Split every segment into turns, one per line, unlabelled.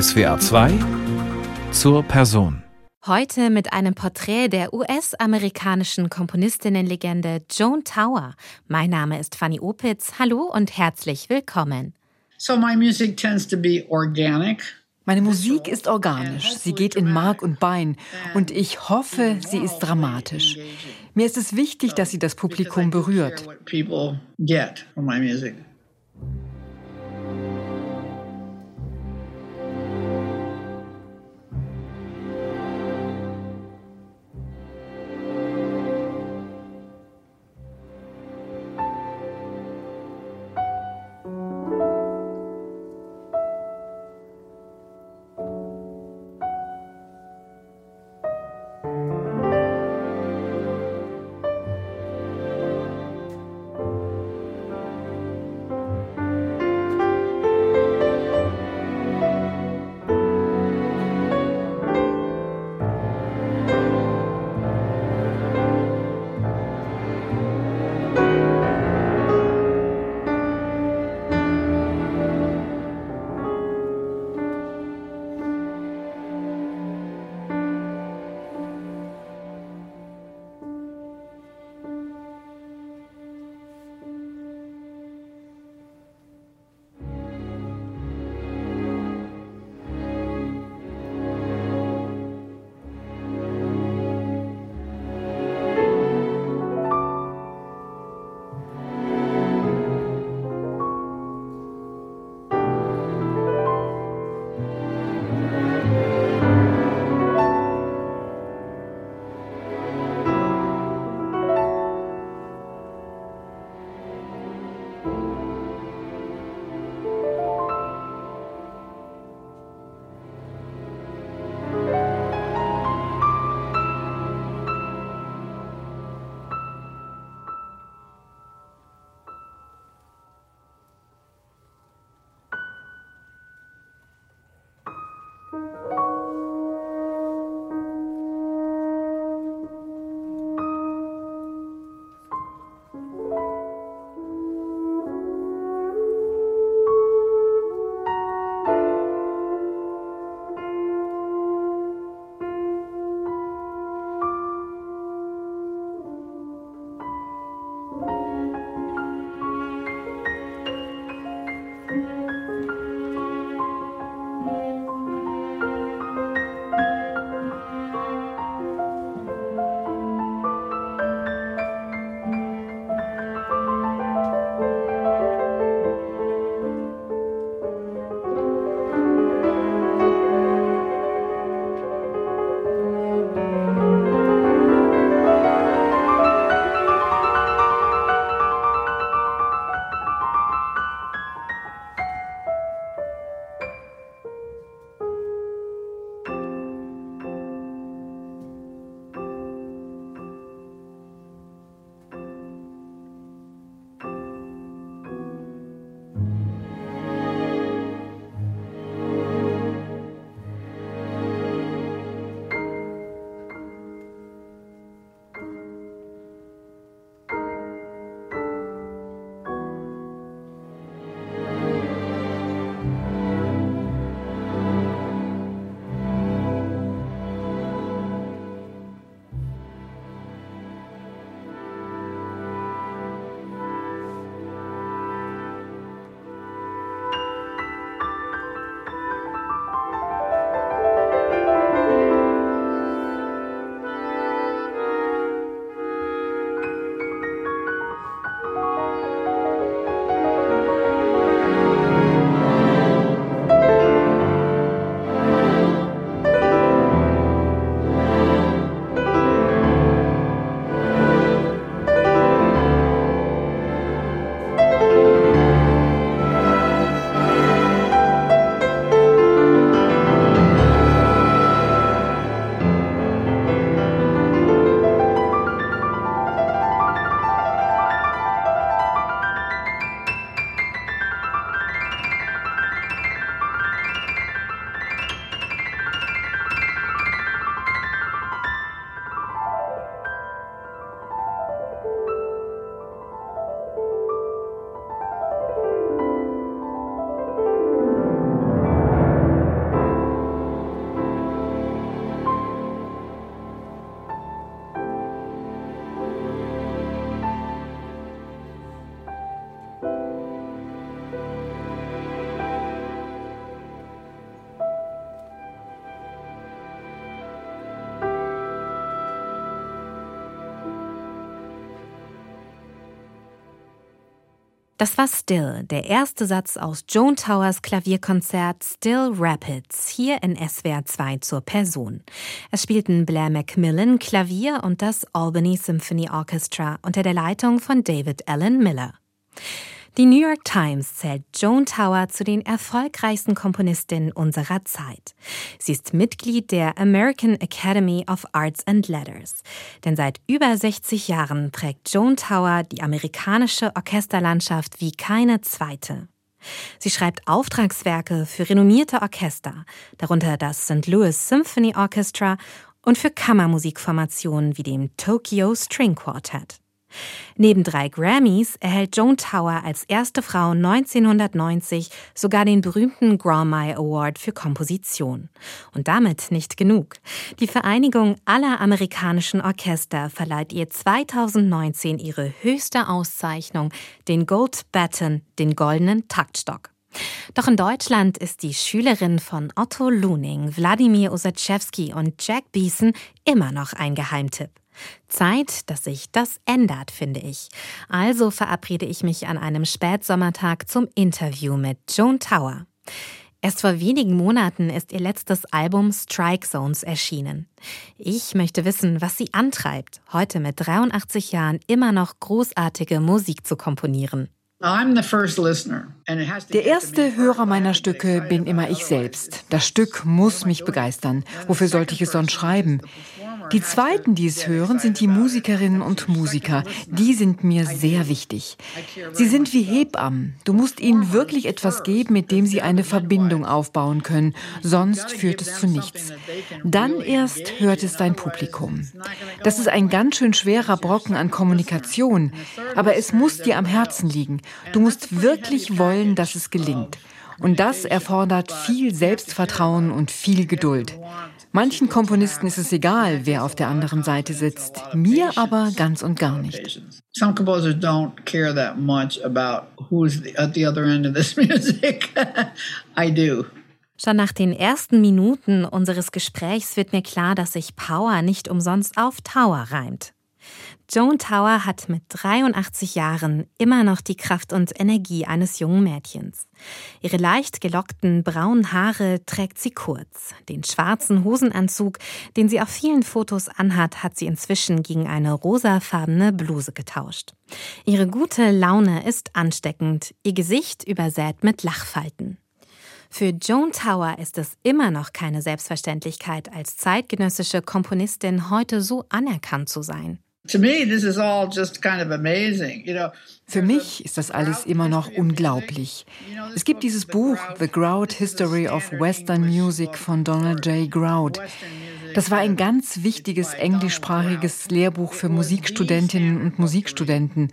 SWA 2 zur Person.
Heute mit einem Porträt der US-amerikanischen Komponistinnenlegende Joan Tower. Mein Name ist Fanny Opitz. Hallo und herzlich willkommen.
So my music tends to be organic.
Meine Musik ist organisch, sie geht in Mark und Bein und ich hoffe, sie ist dramatisch. Mir ist es wichtig, dass sie das Publikum berührt.
Das war Still, der erste Satz aus Joan Towers Klavierkonzert Still Rapids, hier in SWR 2 zur Person. Es spielten Blair Macmillan Klavier und das Albany Symphony Orchestra unter der Leitung von David Allen Miller. Die New York Times zählt Joan Tower zu den erfolgreichsten Komponistinnen unserer Zeit. Sie ist Mitglied der American Academy of Arts and Letters. Denn seit über 60 Jahren prägt Joan Tower die amerikanische Orchesterlandschaft wie keine zweite. Sie schreibt Auftragswerke für renommierte Orchester, darunter das St. Louis Symphony Orchestra und für Kammermusikformationen wie dem Tokyo String Quartet. Neben drei Grammys erhält Joan Tower als erste Frau 1990 sogar den berühmten Grammy Award für Komposition. Und damit nicht genug. Die Vereinigung aller amerikanischen Orchester verleiht ihr 2019 ihre höchste Auszeichnung, den Gold Baton, den goldenen Taktstock. Doch in Deutschland ist die Schülerin von Otto Luning, Wladimir Osaczewski und Jack Beeson immer noch ein Geheimtipp. Zeit, dass sich das ändert, finde ich. Also verabrede ich mich an einem Spätsommertag zum Interview mit Joan Tower. Erst vor wenigen Monaten ist ihr letztes Album Strike Zones erschienen. Ich möchte wissen, was sie antreibt, heute mit 83 Jahren immer noch großartige Musik zu komponieren.
Der erste Hörer meiner Stücke bin immer ich selbst. Das Stück muss mich begeistern. Wofür sollte ich es sonst schreiben? Die zweiten, die es hören, sind die Musikerinnen und Musiker. Die sind mir sehr wichtig. Sie sind wie Hebammen. Du musst ihnen wirklich etwas geben, mit dem sie eine Verbindung aufbauen können. Sonst führt es zu nichts. Dann erst hört es dein Publikum. Das ist ein ganz schön schwerer Brocken an Kommunikation. Aber es muss dir am Herzen liegen. Du musst wirklich wollen, dass es gelingt. Und das erfordert viel Selbstvertrauen und viel Geduld. Manchen Komponisten ist es egal, wer auf der anderen Seite sitzt, mir aber ganz und gar nicht. Some composers don't care that much about who's at the other end of this music.
I do. Schon nach den ersten Minuten unseres Gesprächs wird mir klar, dass sich Power nicht umsonst auf Tower reimt. Joan Tower hat mit 83 Jahren immer noch die Kraft und Energie eines jungen Mädchens. Ihre leicht gelockten braunen Haare trägt sie kurz. Den schwarzen Hosenanzug, den sie auf vielen Fotos anhat, hat sie inzwischen gegen eine rosafarbene Bluse getauscht. Ihre gute Laune ist ansteckend, ihr Gesicht übersät mit Lachfalten. Für Joan Tower ist es immer noch keine Selbstverständlichkeit, als zeitgenössische Komponistin heute so anerkannt zu sein.
Für mich ist das alles immer noch unglaublich. Es gibt dieses Buch The Grout History of Western Music von Donald J. Grout. Das war ein ganz wichtiges englischsprachiges Lehrbuch für Musikstudentinnen und Musikstudenten.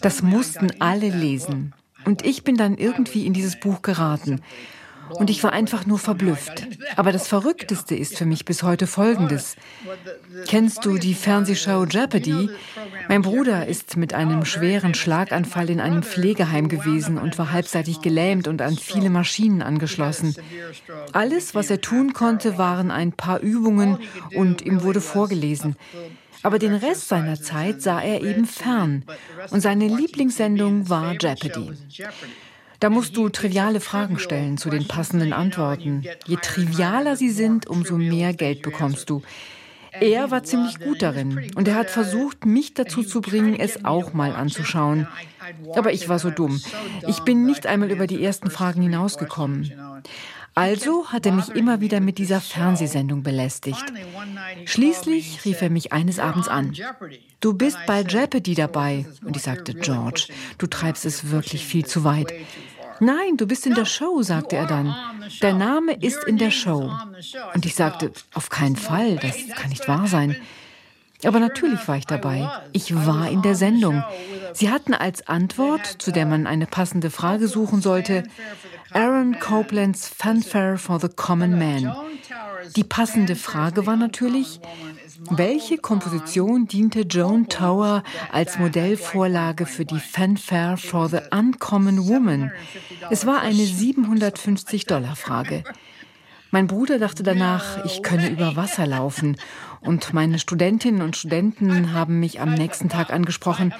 Das mussten alle lesen. Und ich bin dann irgendwie in dieses Buch geraten. Und ich war einfach nur verblüfft. Aber das Verrückteste ist für mich bis heute Folgendes. Kennst du die Fernsehshow Jeopardy? Mein Bruder ist mit einem schweren Schlaganfall in einem Pflegeheim gewesen und war halbseitig gelähmt und an viele Maschinen angeschlossen. Alles, was er tun konnte, waren ein paar Übungen und ihm wurde vorgelesen. Aber den Rest seiner Zeit sah er eben fern. Und seine Lieblingssendung war Jeopardy. Da musst du triviale Fragen stellen zu den passenden Antworten. Je trivialer sie sind, umso mehr Geld bekommst du. Er war ziemlich gut darin und er hat versucht, mich dazu zu bringen, es auch mal anzuschauen. Aber ich war so dumm. Ich bin nicht einmal über die ersten Fragen hinausgekommen. Also hat er mich immer wieder mit dieser Fernsehsendung belästigt. Schließlich rief er mich eines Abends an. Du bist bei Jeopardy dabei. Und ich sagte, George, du treibst es wirklich viel zu weit. Nein, du bist in der Show, sagte er dann. Der Name ist in der Show. Und ich sagte, auf keinen Fall, das kann nicht wahr sein. Aber natürlich war ich dabei. Ich war in der Sendung. Sie hatten als Antwort, zu der man eine passende Frage suchen sollte, Aaron Copelands Fanfare for the Common Man. Die passende Frage war natürlich, welche Komposition diente Joan Tower als Modellvorlage für die Fanfare for the Uncommon Woman? Es war eine 750-Dollar-Frage. Mein Bruder dachte danach, ich könne über Wasser laufen Und meine Studentinnen und Studenten haben mich am nächsten Tag angesprochen.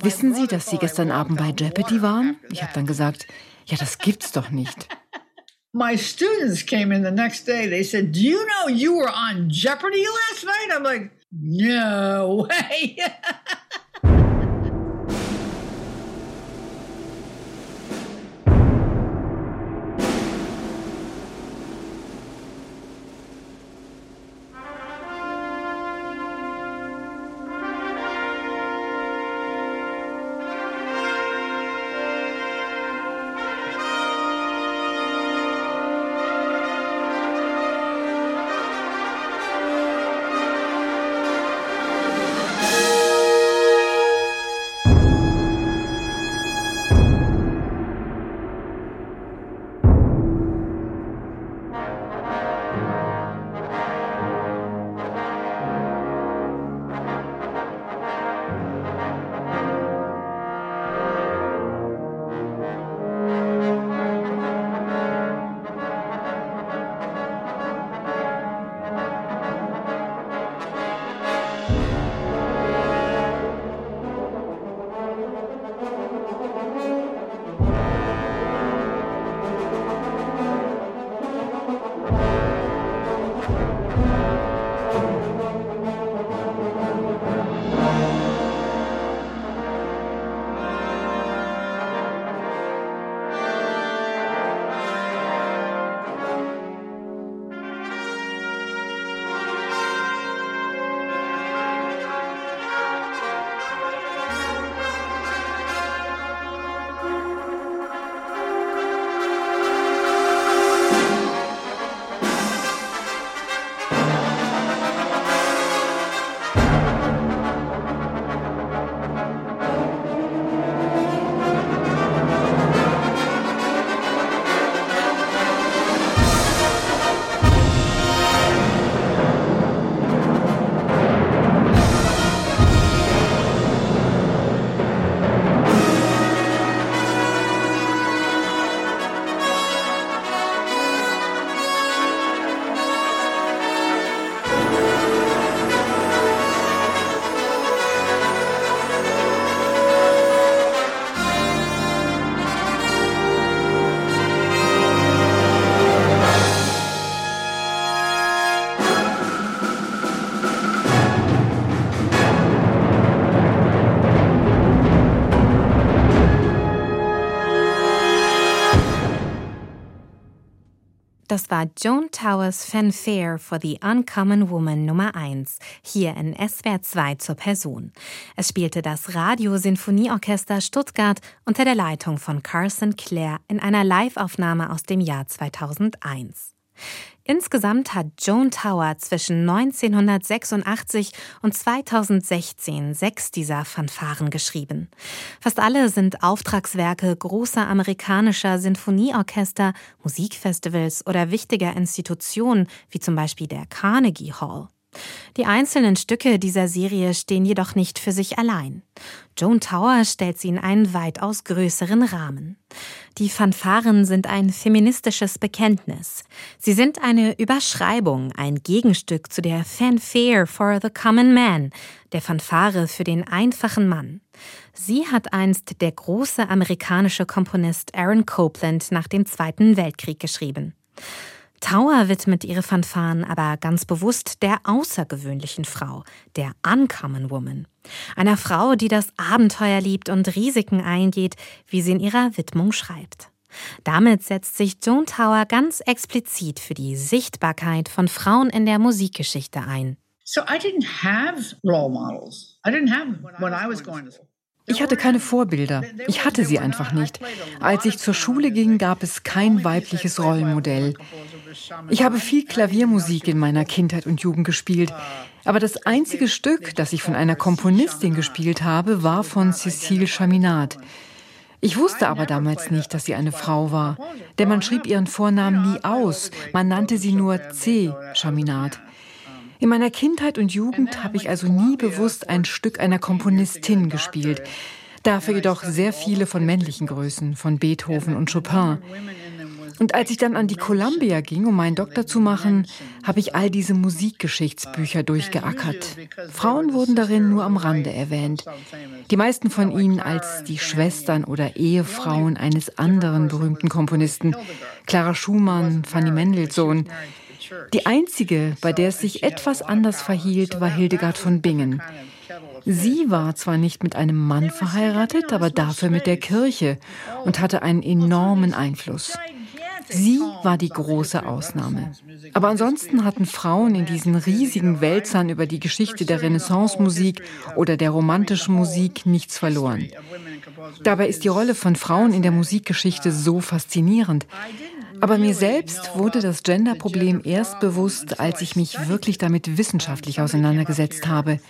Wissen Sie, dass Sie gestern Abend bei Jeopardy waren? Ich habe dann gesagt, ja, das gibt's doch nicht.
My students came in the next day. They said, Do you know you were on Jeopardy last night? I'm like, No way.
Das war Joan Towers Fanfare for the Uncommon Woman Nummer 1, hier in SWR 2 zur Person. Es spielte das Radio-Sinfonieorchester Stuttgart unter der Leitung von Carson Clare in einer Liveaufnahme aus dem Jahr 2001. Insgesamt hat Joan Tower zwischen 1986 und 2016 sechs dieser Fanfaren geschrieben. Fast alle sind Auftragswerke großer amerikanischer Sinfonieorchester, Musikfestivals oder wichtiger Institutionen wie zum Beispiel der Carnegie Hall. Die einzelnen Stücke dieser Serie stehen jedoch nicht für sich allein. Joan Tower stellt sie in einen weitaus größeren Rahmen. Die Fanfaren sind ein feministisches Bekenntnis. Sie sind eine Überschreibung, ein Gegenstück zu der Fanfare for the Common Man, der Fanfare für den einfachen Mann. Sie hat einst der große amerikanische Komponist Aaron Copland nach dem Zweiten Weltkrieg geschrieben. Tower widmet ihre Fanfaren aber ganz bewusst der außergewöhnlichen Frau, der Uncommon Woman. Einer Frau, die das Abenteuer liebt und Risiken eingeht, wie sie in ihrer Widmung schreibt. Damit setzt sich Joan Tower ganz explizit für die Sichtbarkeit von Frauen in der Musikgeschichte ein.
So I didn't have role models. I didn't have when I was going to school.
Ich hatte keine Vorbilder. Ich hatte sie einfach nicht. Als ich zur Schule ging, gab es kein weibliches Rollenmodell. Ich habe viel Klaviermusik in meiner Kindheit und Jugend gespielt. Aber das einzige Stück, das ich von einer Komponistin gespielt habe, war von Cécile Chaminade. Ich wusste aber damals nicht, dass sie eine Frau war, denn man schrieb ihren Vornamen nie aus, man nannte sie nur C. Chaminade. In meiner Kindheit und Jugend habe ich also nie bewusst ein Stück einer Komponistin gespielt. Dafür jedoch sehr viele von männlichen Größen, von Beethoven und Chopin. Und als ich dann an die Columbia ging, um meinen Doktor zu machen, habe ich all diese Musikgeschichtsbücher durchgeackert. Frauen wurden darin nur am Rande erwähnt. Die meisten von ihnen als die Schwestern oder Ehefrauen eines anderen berühmten Komponisten. Clara Schumann, Fanny Mendelssohn. Die einzige, bei der es sich etwas anders verhielt, war Hildegard von Bingen. Sie war zwar nicht mit einem Mann verheiratet, aber dafür mit der Kirche und hatte einen enormen Einfluss. Sie war die große Ausnahme. Aber ansonsten hatten Frauen in diesen riesigen Wälzern über die Geschichte der Renaissance-Musik oder der romantischen Musik nichts verloren. Dabei ist die Rolle von Frauen in der Musikgeschichte so faszinierend. Aber mir selbst wurde das Gender-Problem erst bewusst, als ich mich wirklich damit wissenschaftlich auseinandergesetzt habe.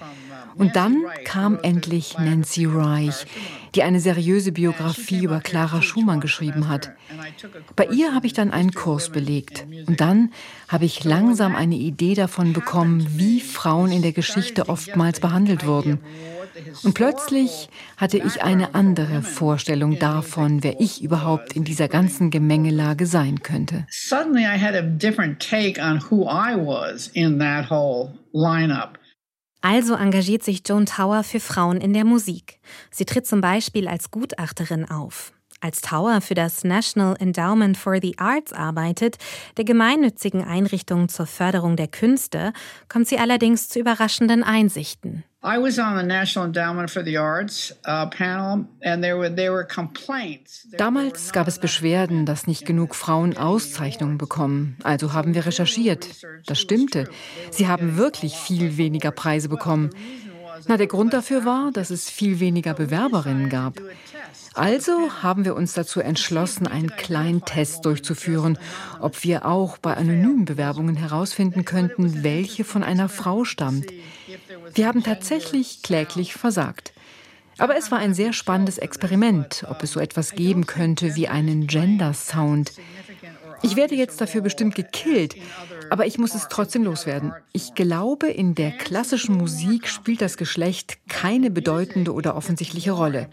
Und dann kam endlich Nancy Reich, die eine seriöse Biografie über Clara Schumann geschrieben hat. Bei ihr habe ich dann einen Kurs belegt. Und dann habe ich langsam eine Idee davon bekommen, wie Frauen in der Geschichte oftmals behandelt wurden. Und plötzlich hatte ich eine andere Vorstellung davon, wer ich überhaupt in dieser ganzen Gemengelage sein könnte. Suddenly I had a different take on who I was in that whole lineup.
Also engagiert sich Joan Tower für Frauen in der Musik. Sie tritt zum Beispiel als Gutachterin auf. Als Tower für das National Endowment for the Arts arbeitet, der gemeinnützigen Einrichtung zur Förderung der Künste, kommt sie allerdings zu überraschenden Einsichten. Damals
gab es Beschwerden, dass nicht genug Frauen Auszeichnungen bekommen. Also haben wir recherchiert. Das stimmte. Sie haben wirklich viel weniger Preise bekommen. Na, der Grund dafür war, dass es viel weniger Bewerberinnen gab. Also haben wir uns dazu entschlossen, einen kleinen Test durchzuführen, ob wir auch bei anonymen Bewerbungen herausfinden könnten, welche von einer Frau stammt. Wir haben tatsächlich kläglich versagt. Aber es war ein sehr spannendes Experiment, ob es so etwas geben könnte wie einen Gender Sound. Ich werde jetzt dafür bestimmt gekillt, aber ich muss es trotzdem loswerden. Ich glaube, in der klassischen Musik spielt das Geschlecht keine bedeutende oder offensichtliche Rolle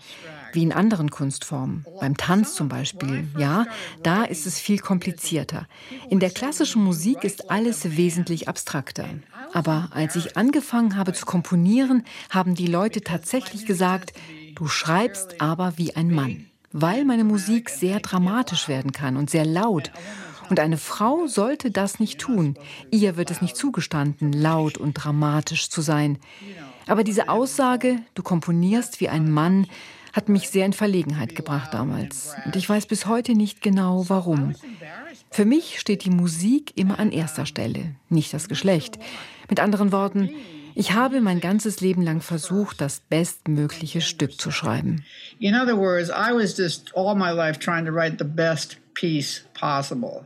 wie in anderen Kunstformen. Beim Tanz zum Beispiel, ja, da ist es viel komplizierter. In der klassischen Musik ist alles wesentlich abstrakter. Aber als ich angefangen habe zu komponieren, haben die Leute tatsächlich gesagt, du schreibst aber wie ein Mann, weil meine Musik sehr dramatisch werden kann und sehr laut. Und eine Frau sollte das nicht tun. Ihr wird es nicht zugestanden, laut und dramatisch zu sein. Aber diese Aussage, du komponierst wie ein Mann, hat mich sehr in Verlegenheit gebracht damals. Und ich weiß bis heute nicht genau, warum. Für mich steht die Musik immer an erster Stelle, nicht das Geschlecht. Mit anderen Worten, ich habe mein ganzes Leben lang versucht, das bestmögliche Stück zu schreiben. In other words, I was just all my life trying to write the best piece possible.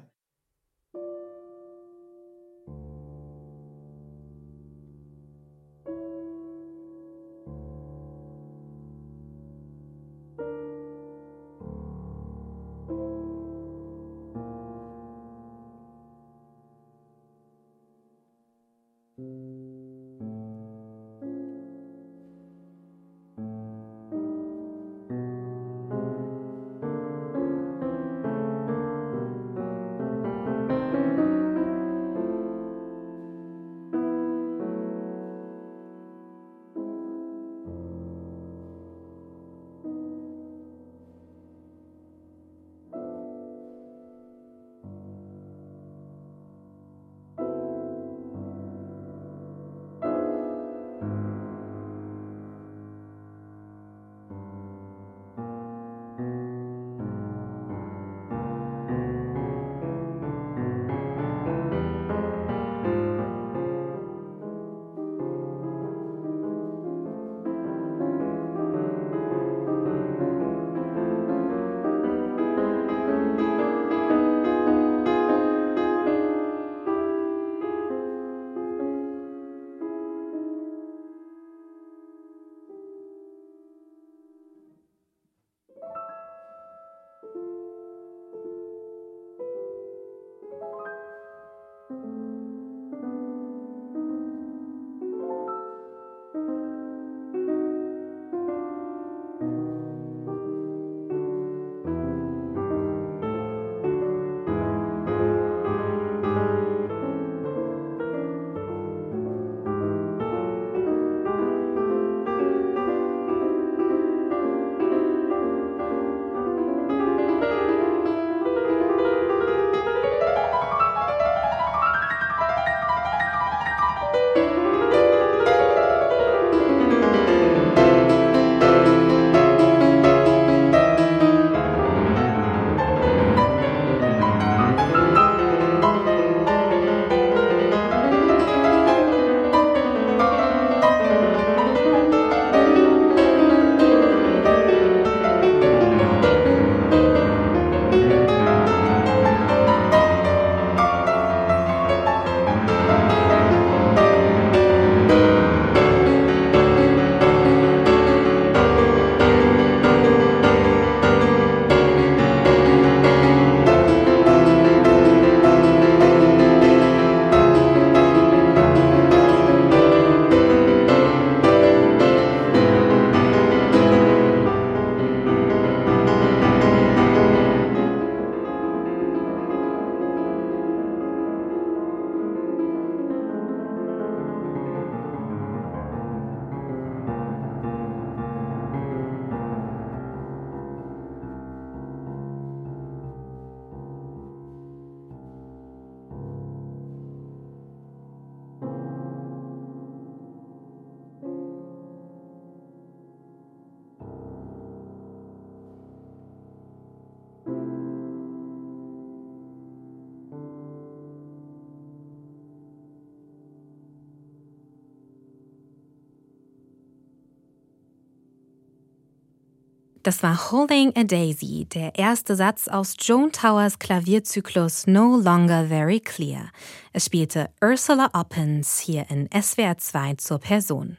Das war Holding a Daisy, der erste Satz aus Joan Towers Klavierzyklus No Longer Very Clear. Es spielte Ursula Oppens hier in SWR 2 zur Person.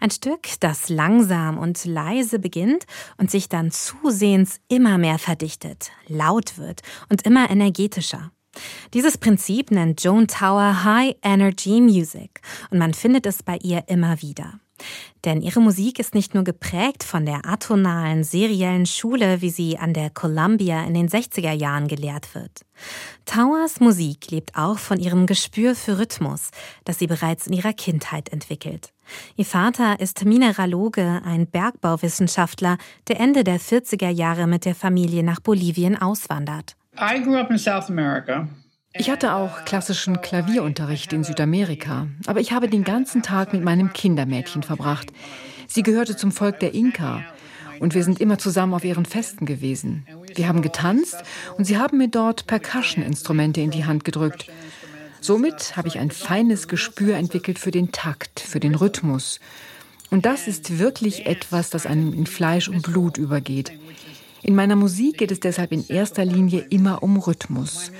Ein Stück, das langsam und leise beginnt und sich dann zusehends immer mehr verdichtet, laut wird und immer energetischer. Dieses Prinzip nennt Joan Tower High Energy Music und man findet es bei ihr immer wieder. Denn ihre Musik ist nicht nur geprägt von der atonalen, seriellen Schule, wie sie an der Columbia in den 60er Jahren gelehrt wird. Towers Musik lebt auch von ihrem Gespür für Rhythmus, das sie bereits in ihrer Kindheit entwickelt. Ihr Vater ist Mineraloge, ein Bergbauwissenschaftler, der Ende der 40er Jahre mit der Familie nach Bolivien auswandert.
I grew up in South America.
Ich hatte auch klassischen Klavierunterricht in Südamerika, aber ich habe den ganzen Tag mit meinem Kindermädchen verbracht. Sie gehörte zum Volk der Inka und wir sind immer zusammen auf ihren Festen gewesen. Wir haben getanzt und sie haben mir dort Percussion-Instrumente in die Hand gedrückt. Somit habe ich ein feines Gespür entwickelt für den Takt, für den Rhythmus. Und das ist wirklich etwas, das einem in Fleisch und Blut übergeht. In meiner Musik geht es deshalb in erster Linie immer um Rhythmus.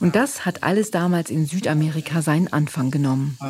Und das hat alles damals in Südamerika seinen Anfang genommen.
Uh,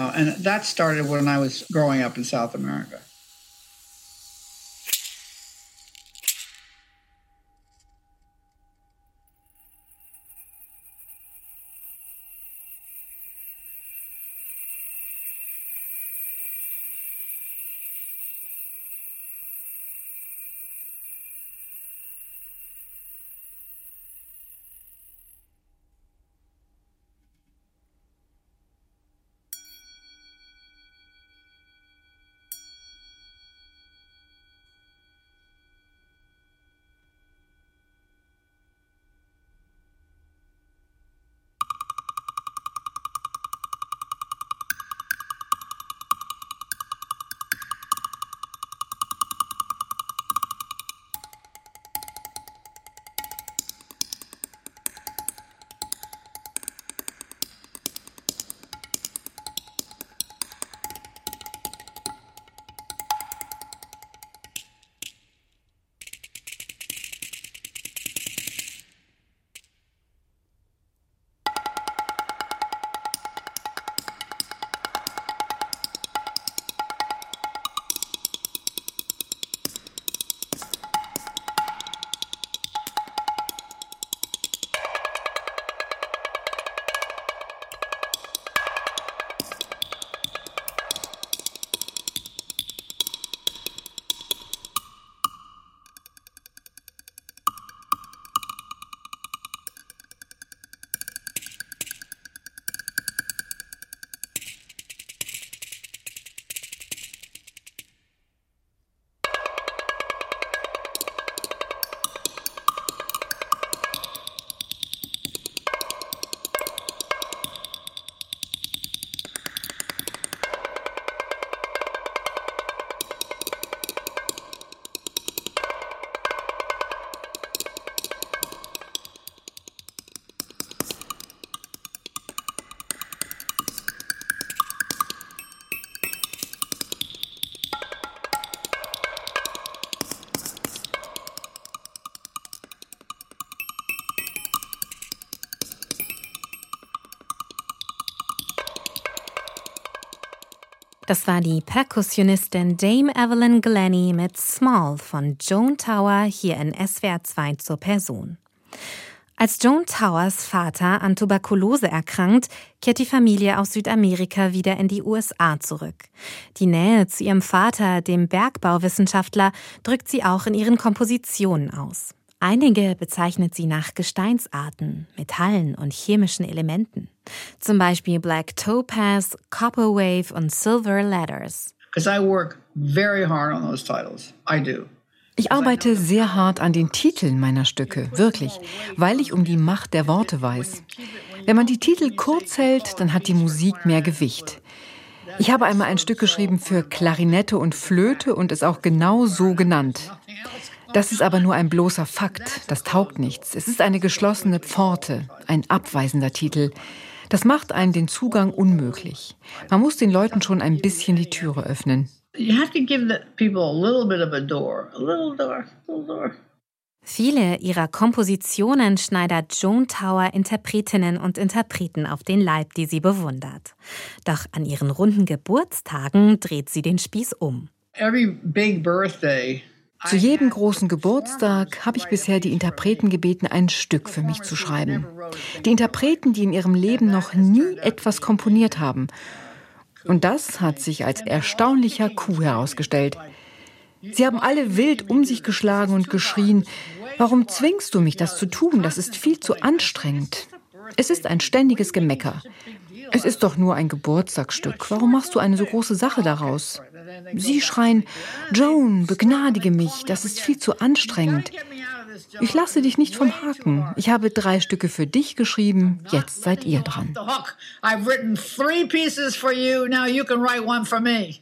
Das war die Perkussionistin Dame Evelyn Glennie mit Small von Joan Tower hier in SWR 2 zur Person. Als Joan Towers Vater an Tuberkulose erkrankt, kehrt die Familie aus Südamerika wieder in die USA zurück. Die Nähe zu ihrem Vater, dem Bergbauwissenschaftler, drückt sie auch in ihren Kompositionen aus. Einige bezeichnet sie nach Gesteinsarten, Metallen und chemischen Elementen. Zum Beispiel Black Topaz, Copper Wave und Silver Ladders.
Ich arbeite sehr hart an den Titeln meiner Stücke, wirklich, weil ich um die Macht der Worte weiß. Wenn man die Titel kurz hält, dann hat die Musik mehr Gewicht. Ich habe einmal ein Stück geschrieben für Klarinette und Flöte und es auch genau so genannt. Das ist aber nur ein bloßer Fakt, das taugt nichts. Es ist eine geschlossene Pforte, ein abweisender Titel. Das macht einen den Zugang unmöglich. Man muss den Leuten schon ein bisschen die Türe öffnen.
Viele ihrer Kompositionen schneidert Joan Tower Interpretinnen und Interpreten auf den Leib, die sie bewundert. Doch an ihren runden Geburtstagen dreht sie den Spieß um.
Zu jedem großen Geburtstag habe ich bisher die Interpreten gebeten, ein Stück für mich zu schreiben. Die Interpreten, die in ihrem Leben noch nie etwas komponiert haben. Und das hat sich als erstaunlicher Coup herausgestellt. Sie haben alle wild um sich geschlagen und geschrien, warum zwingst du mich, das zu tun? Das ist viel zu anstrengend. Es ist ein ständiges Gemecker. Es ist doch nur ein Geburtstagsstück. Warum machst du eine so große Sache daraus? Sie schreien, Joan, begnadige mich, das ist viel zu anstrengend. Ich lasse dich nicht vom Haken. Ich habe drei Stücke für dich geschrieben, jetzt seid ihr dran. I've written three pieces for you, now you can write one for me.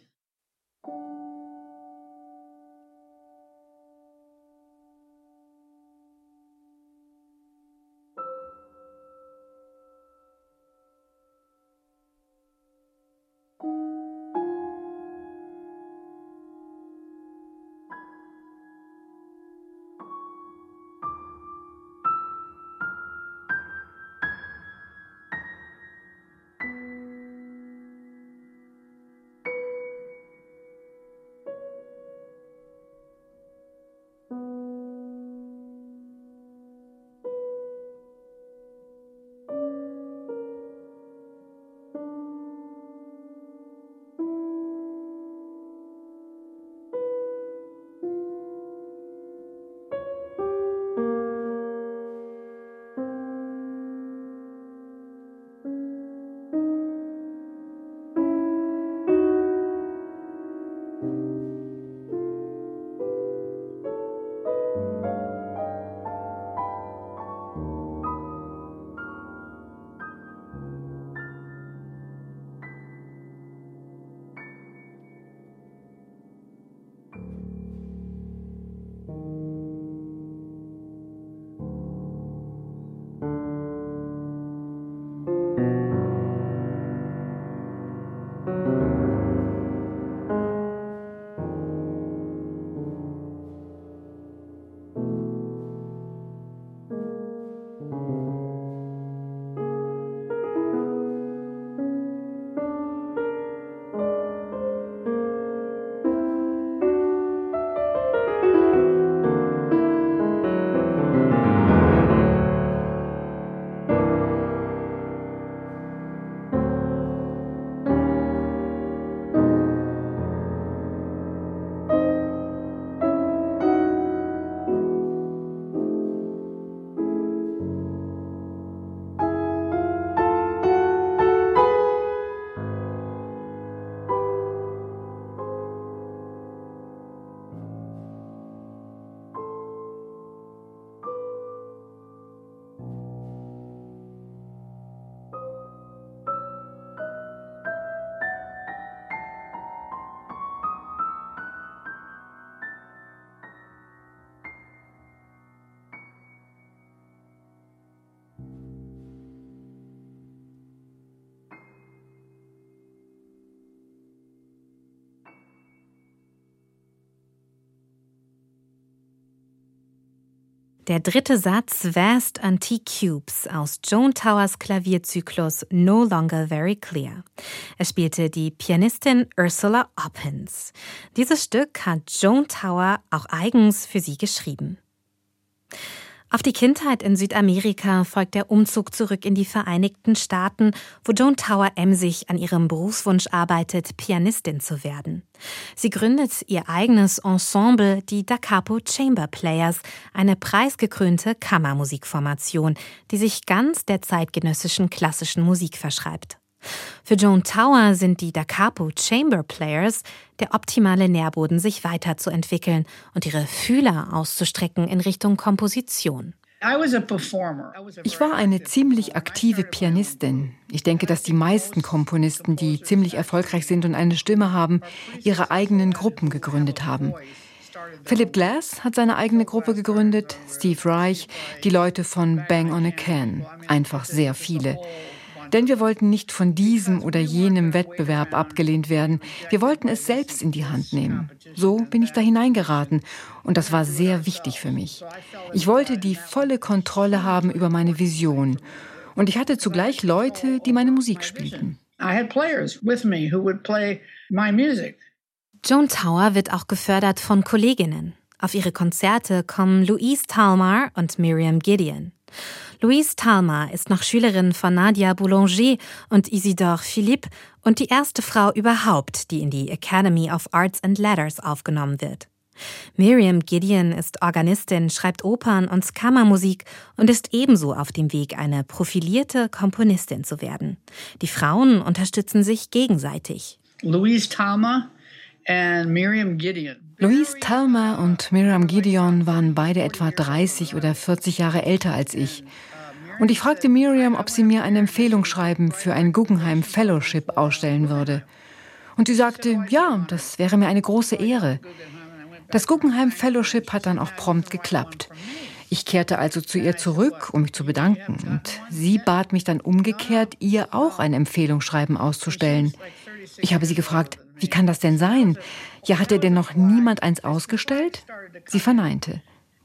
Der dritte Satz Vast Antique Cubes aus Joan Towers Klavierzyklus No Longer Very Clear. Er spielte die Pianistin Ursula Oppens. Dieses Stück hat Joan Tower auch eigens für sie geschrieben. Auf die Kindheit in Südamerika folgt der Umzug zurück in die Vereinigten Staaten, wo Joan Tower emsig an ihrem Berufswunsch arbeitet, Pianistin zu werden. Sie gründet ihr eigenes Ensemble, die Da Capo Chamber Players, eine preisgekrönte Kammermusikformation, die sich ganz der zeitgenössischen klassischen Musik verschreibt. Für Joan Tower sind die Da Capo Chamber Players der optimale Nährboden, sich weiterzuentwickeln und ihre Fühler auszustrecken in Richtung Komposition.
Ich war eine ziemlich aktive Pianistin. Ich denke, dass die meisten Komponisten, die ziemlich erfolgreich sind und eine Stimme haben, ihre eigenen Gruppen gegründet haben. Philip Glass hat seine eigene Gruppe gegründet, Steve Reich, die Leute von Bang on a Can, einfach sehr viele. Denn wir wollten nicht von diesem oder jenem Wettbewerb abgelehnt werden. Wir wollten es selbst in die Hand nehmen. So bin ich da hineingeraten und das war sehr wichtig für mich. Ich wollte die volle Kontrolle haben über meine Vision und ich hatte zugleich Leute, die meine Musik spielten.
Joan Tower wird auch gefördert von Kolleginnen. Auf ihre Konzerte kommen Louise Talmar und Miriam Gideon. Louise Talma ist noch Schülerin von Nadia Boulanger und Isidore Philippe und die erste Frau überhaupt, die in die Academy of Arts and Letters aufgenommen wird. Miriam Gideon ist Organistin, schreibt Opern und Kammermusik und ist ebenso auf dem Weg, eine profilierte Komponistin zu werden. Die Frauen unterstützen sich gegenseitig.
Louise Talma and Miriam Gideon.
Louise Talma und Miriam Gideon waren beide etwa 30 oder 40 Jahre älter als ich und ich fragte Miriam, ob sie mir eine Empfehlung schreiben für ein Guggenheim Fellowship ausstellen würde. Und sie sagte, ja, das wäre mir eine große Ehre. Das Guggenheim Fellowship hat dann auch prompt geklappt. Ich kehrte also zu ihr zurück, um mich zu bedanken. Und sie bat mich dann umgekehrt, ihr auch ein Empfehlungsschreiben auszustellen. Ich habe sie gefragt, wie kann das denn sein? Ja, hat dir denn noch niemand eins ausgestellt? Sie verneinte.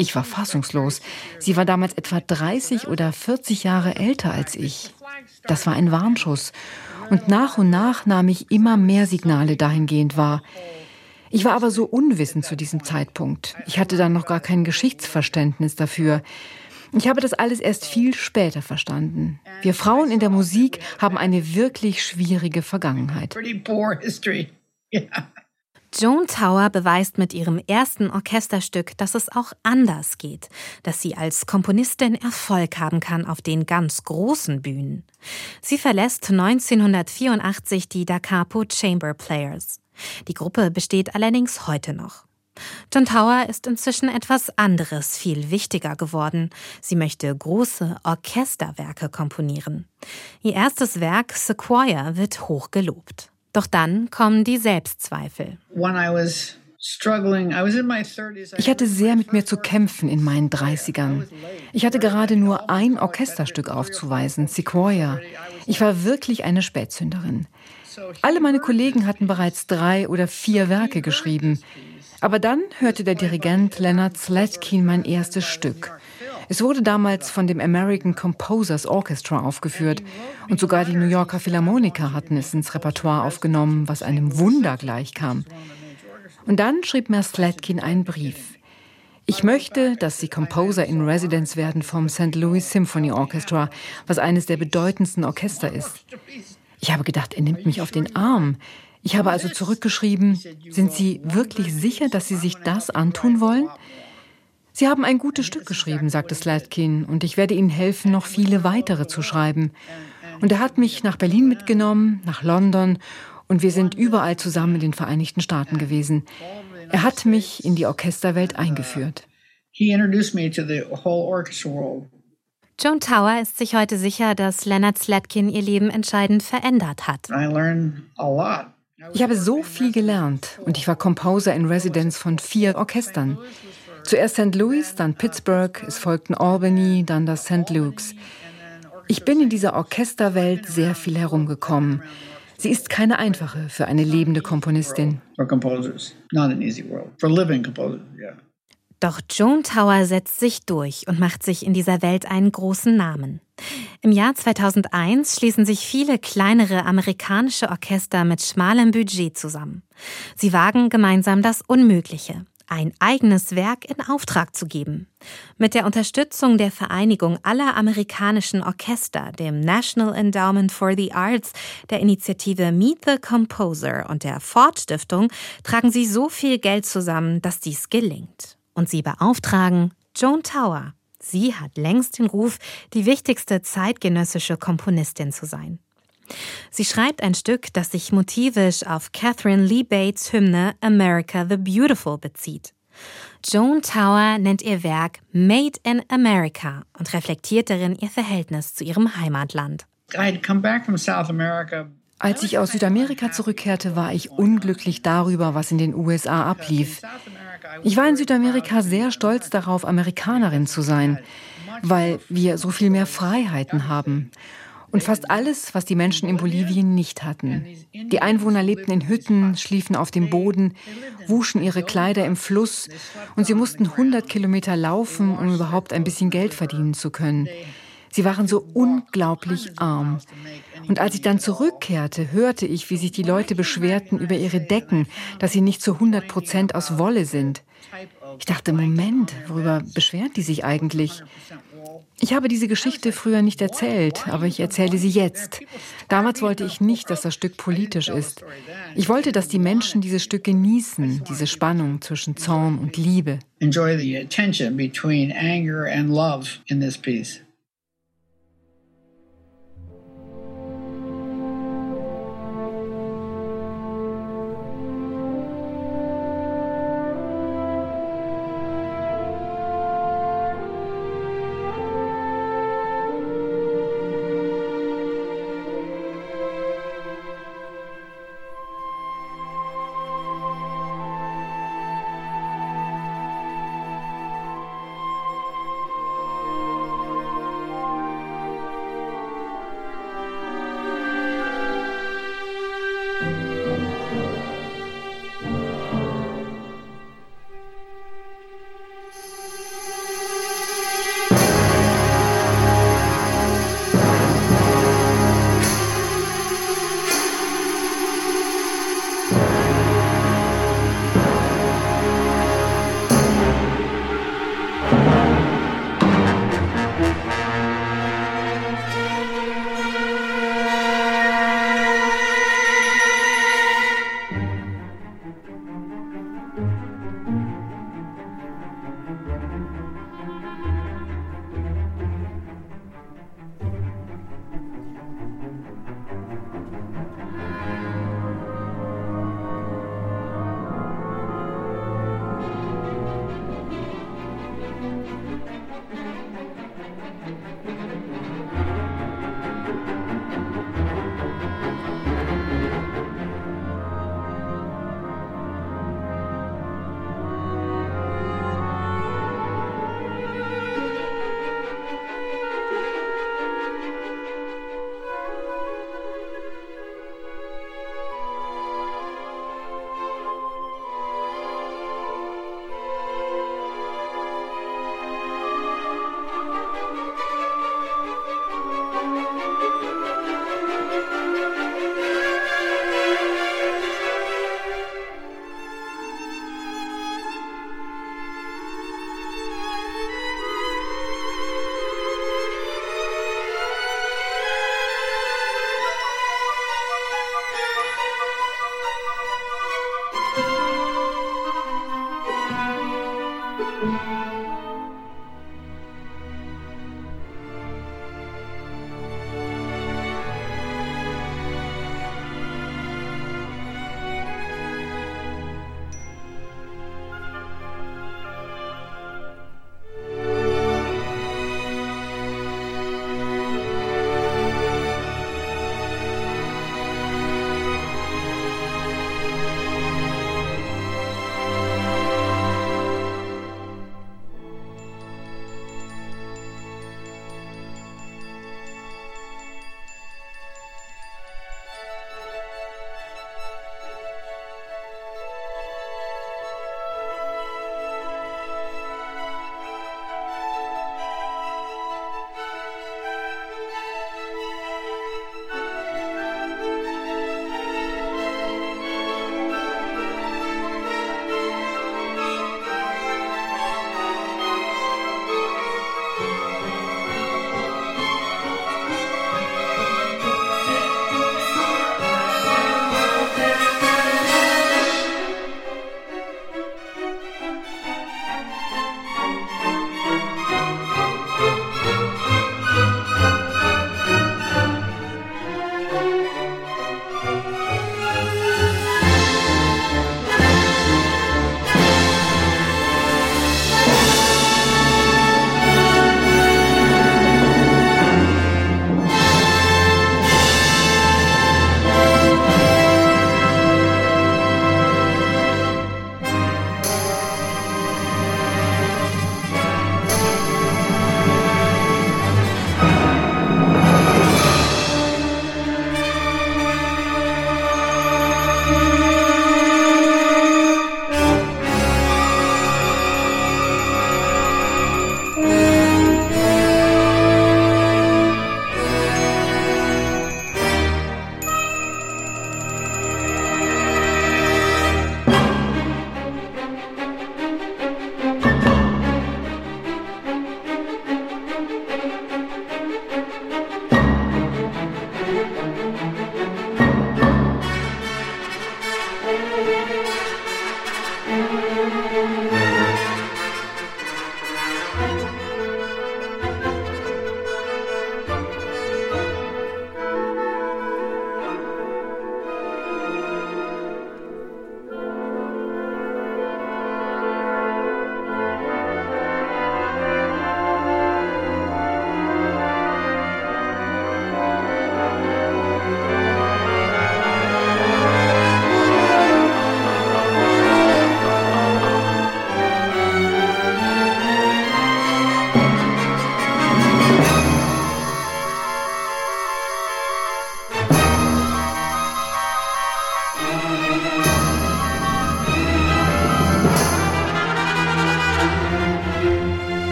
Ich war fassungslos. Sie war damals etwa 30 oder 40 Jahre älter als ich. Das war ein Warnschuss. Und nach und nach nahm ich immer mehr Signale dahingehend wahr. Ich war aber so unwissend zu diesem Zeitpunkt. Ich hatte dann noch gar kein Geschichtsverständnis dafür. Ich habe das alles erst viel später verstanden. Wir Frauen in der Musik haben eine wirklich schwierige Vergangenheit.
Joan Tower beweist mit ihrem ersten Orchesterstück, dass es auch anders geht, dass sie als Komponistin Erfolg haben kann auf den ganz großen Bühnen. Sie verlässt 1984 die Da Capo Chamber Players. Die Gruppe besteht allerdings heute noch. John Tower ist inzwischen etwas anderes, viel wichtiger geworden. Sie möchte große Orchesterwerke komponieren. Ihr erstes Werk Sequoia wird hoch gelobt. Doch dann kommen die Selbstzweifel.
Ich hatte sehr mit mir zu kämpfen in meinen 30ern. Ich hatte gerade nur ein Orchesterstück aufzuweisen, Sequoia. Ich war wirklich eine Spätzünderin. Alle meine Kollegen hatten bereits drei oder vier Werke geschrieben. Aber dann hörte der Dirigent Leonard Slatkin mein erstes Stück. Es wurde damals von dem American Composers Orchestra aufgeführt und sogar die New Yorker Philharmoniker hatten es ins Repertoire aufgenommen, was einem Wunder gleichkam. Und dann schrieb mir Slatkin einen Brief. Ich möchte, dass Sie Composer in Residence werden vom St. Louis Symphony Orchestra, was eines der bedeutendsten Orchester ist. Ich habe gedacht, er nimmt mich auf den Arm. Ich habe also zurückgeschrieben, sind Sie wirklich sicher, dass Sie sich das antun wollen? Sie haben ein gutes Stück geschrieben, sagte Slatkin, und ich werde Ihnen helfen, noch viele weitere zu schreiben. Und er hat mich nach Berlin mitgenommen, nach London, und wir sind überall zusammen in den Vereinigten Staaten gewesen. Er hat mich in die Orchesterwelt eingeführt.
Joan Tower ist sich heute sicher, dass Leonard Slatkin ihr Leben entscheidend verändert hat.
Ich habe so viel gelernt und ich war Composer in Residence von vier Orchestern. Zuerst St. Louis, dann Pittsburgh, es folgten Albany, dann das St. Luke's. Ich bin in dieser Orchesterwelt sehr viel herumgekommen. Sie ist keine einfache für eine lebende Komponistin.
Doch Joan Tower setzt sich durch und macht sich in dieser Welt einen großen Namen. Im Jahr 2001 schließen sich viele kleinere amerikanische Orchester mit schmalem Budget zusammen. Sie wagen gemeinsam das Unmögliche ein eigenes Werk in Auftrag zu geben. Mit der Unterstützung der Vereinigung aller amerikanischen Orchester, dem National Endowment for the Arts, der Initiative Meet the Composer und der Ford Stiftung tragen sie so viel Geld zusammen, dass dies gelingt. Und sie beauftragen Joan Tower. Sie hat längst den Ruf, die wichtigste zeitgenössische Komponistin zu sein. Sie schreibt ein Stück, das sich motivisch auf Catherine Lee Bates Hymne America the Beautiful bezieht. Joan Tower nennt ihr Werk Made in America und reflektiert darin ihr Verhältnis zu ihrem Heimatland.
Als ich aus Südamerika zurückkehrte, war ich unglücklich darüber, was in den USA ablief. Ich war in Südamerika sehr stolz darauf, Amerikanerin zu sein, weil wir so viel mehr Freiheiten haben. Und fast alles, was die Menschen in Bolivien nicht hatten. Die Einwohner lebten in Hütten, schliefen auf dem Boden, wuschen ihre Kleider im Fluss und sie mussten 100 Kilometer laufen, um überhaupt ein bisschen Geld verdienen zu können. Sie waren so unglaublich arm. Und als ich dann zurückkehrte, hörte ich, wie sich die Leute beschwerten über ihre Decken, dass sie nicht zu 100 Prozent aus Wolle sind. Ich dachte, Moment, worüber beschweren die sich eigentlich? Ich habe diese Geschichte früher nicht erzählt, aber ich erzähle sie jetzt. Damals wollte ich nicht, dass das Stück politisch ist. Ich wollte, dass die Menschen dieses Stück genießen, diese Spannung zwischen Zorn und Liebe. Enjoy the tension between anger and love in this piece.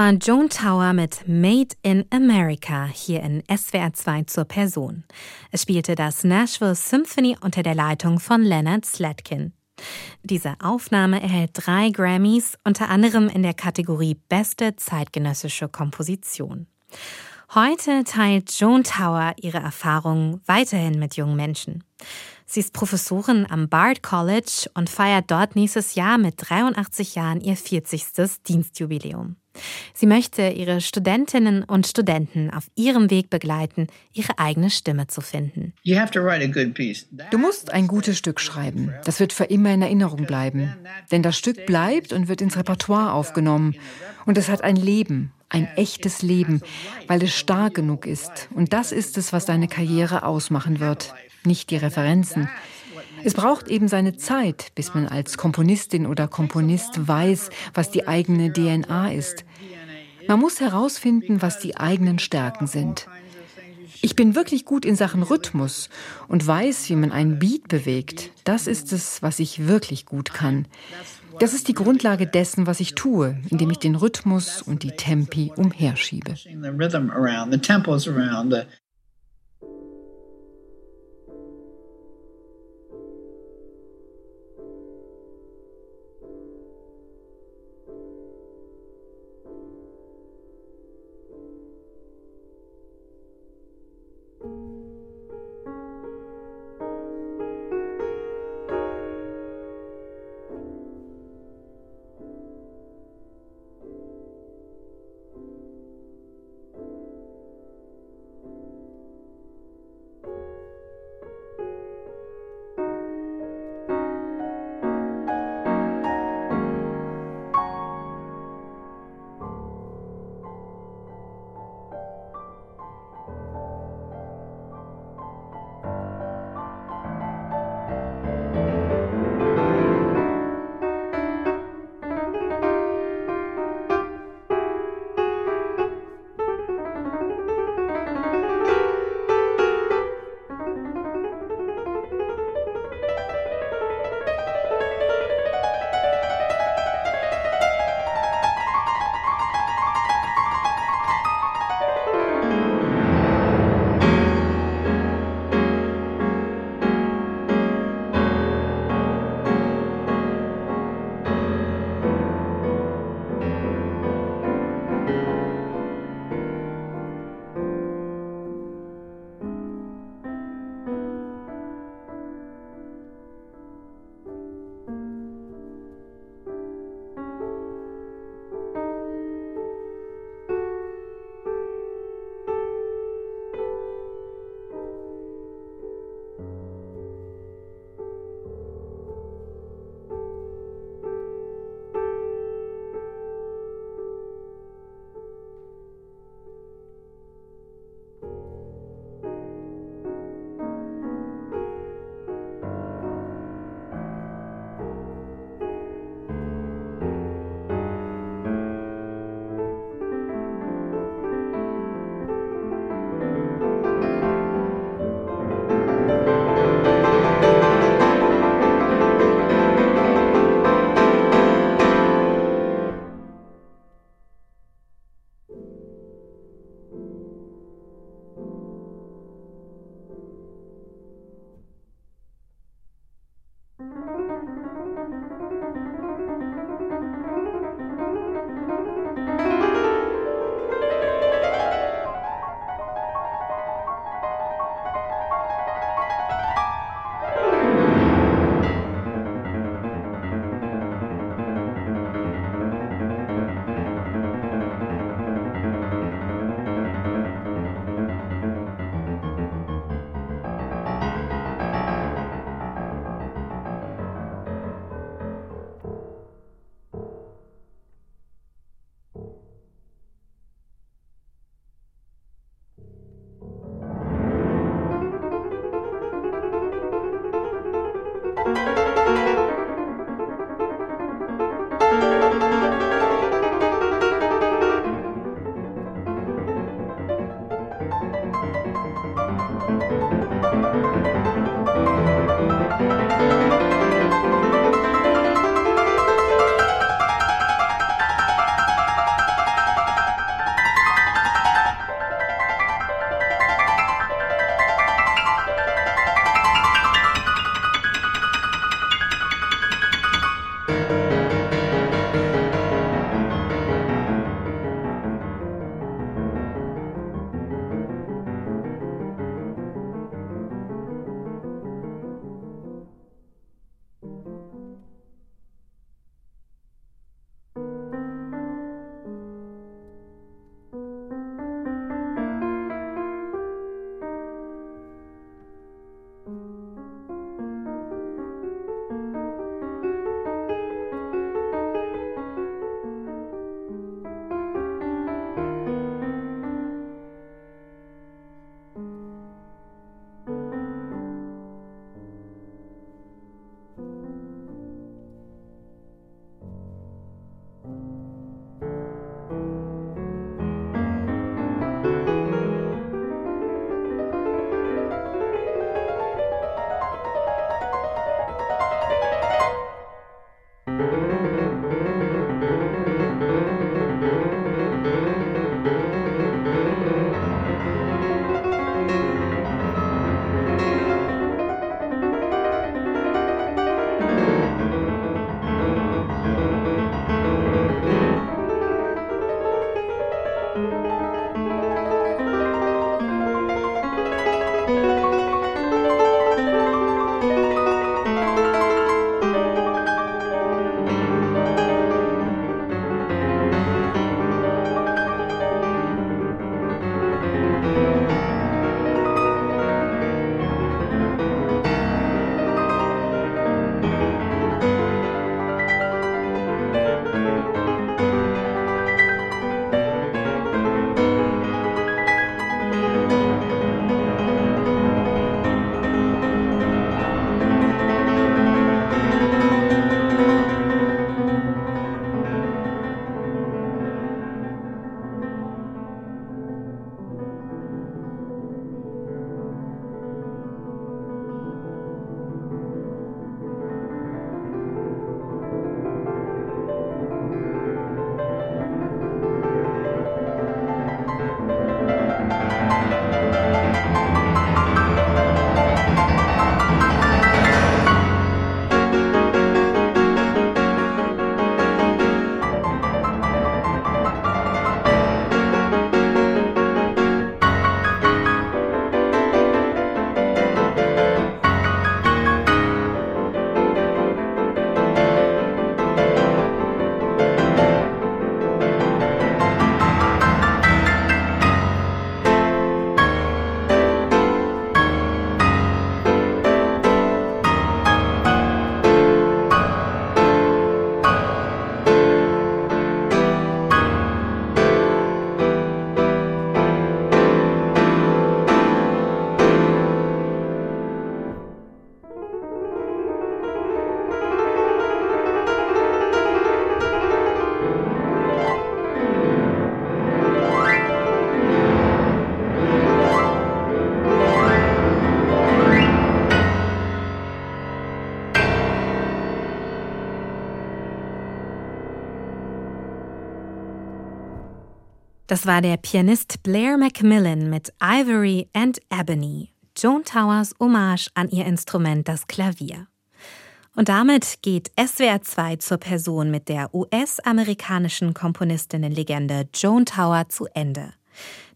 War Joan Tower mit Made in America hier in SWR 2 zur Person. Es spielte das Nashville Symphony unter der Leitung von Leonard Slatkin. Diese Aufnahme erhält drei Grammys, unter anderem in der Kategorie Beste zeitgenössische Komposition. Heute teilt Joan Tower ihre Erfahrungen weiterhin mit jungen Menschen. Sie ist Professorin am Bard College und feiert dort nächstes Jahr mit 83 Jahren ihr 40. Dienstjubiläum. Sie möchte ihre Studentinnen und Studenten auf ihrem Weg begleiten, ihre eigene Stimme zu finden.
Du musst ein gutes Stück schreiben. Das wird für immer in Erinnerung bleiben. Denn das Stück bleibt und wird ins Repertoire aufgenommen. Und es hat ein Leben, ein echtes Leben, weil es stark genug ist. Und das ist es, was deine Karriere ausmachen wird nicht die Referenzen. Es braucht eben seine Zeit, bis man als Komponistin oder Komponist weiß, was die eigene DNA ist. Man muss herausfinden, was die eigenen Stärken sind. Ich bin wirklich gut in Sachen Rhythmus und weiß, wie man einen Beat bewegt. Das ist es, was ich wirklich gut kann. Das ist die Grundlage dessen, was ich tue, indem ich den Rhythmus und die Tempi umherschiebe.
Das war der Pianist Blair Macmillan mit Ivory and Ebony, Joan Towers Hommage an ihr Instrument, das Klavier. Und damit geht SWR 2 zur Person mit der US-amerikanischen Komponistinnenlegende Joan Tower zu Ende.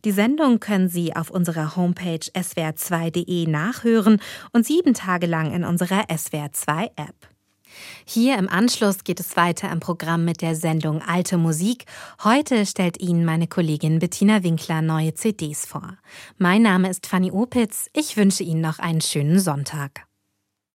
Die Sendung können Sie auf unserer Homepage swr2.de nachhören und sieben Tage lang in unserer SWR2-App. Hier im Anschluss geht es weiter im Programm mit der Sendung Alte Musik. Heute stellt Ihnen meine Kollegin Bettina Winkler neue CDs vor. Mein Name ist Fanny Opitz. Ich wünsche Ihnen noch einen schönen Sonntag.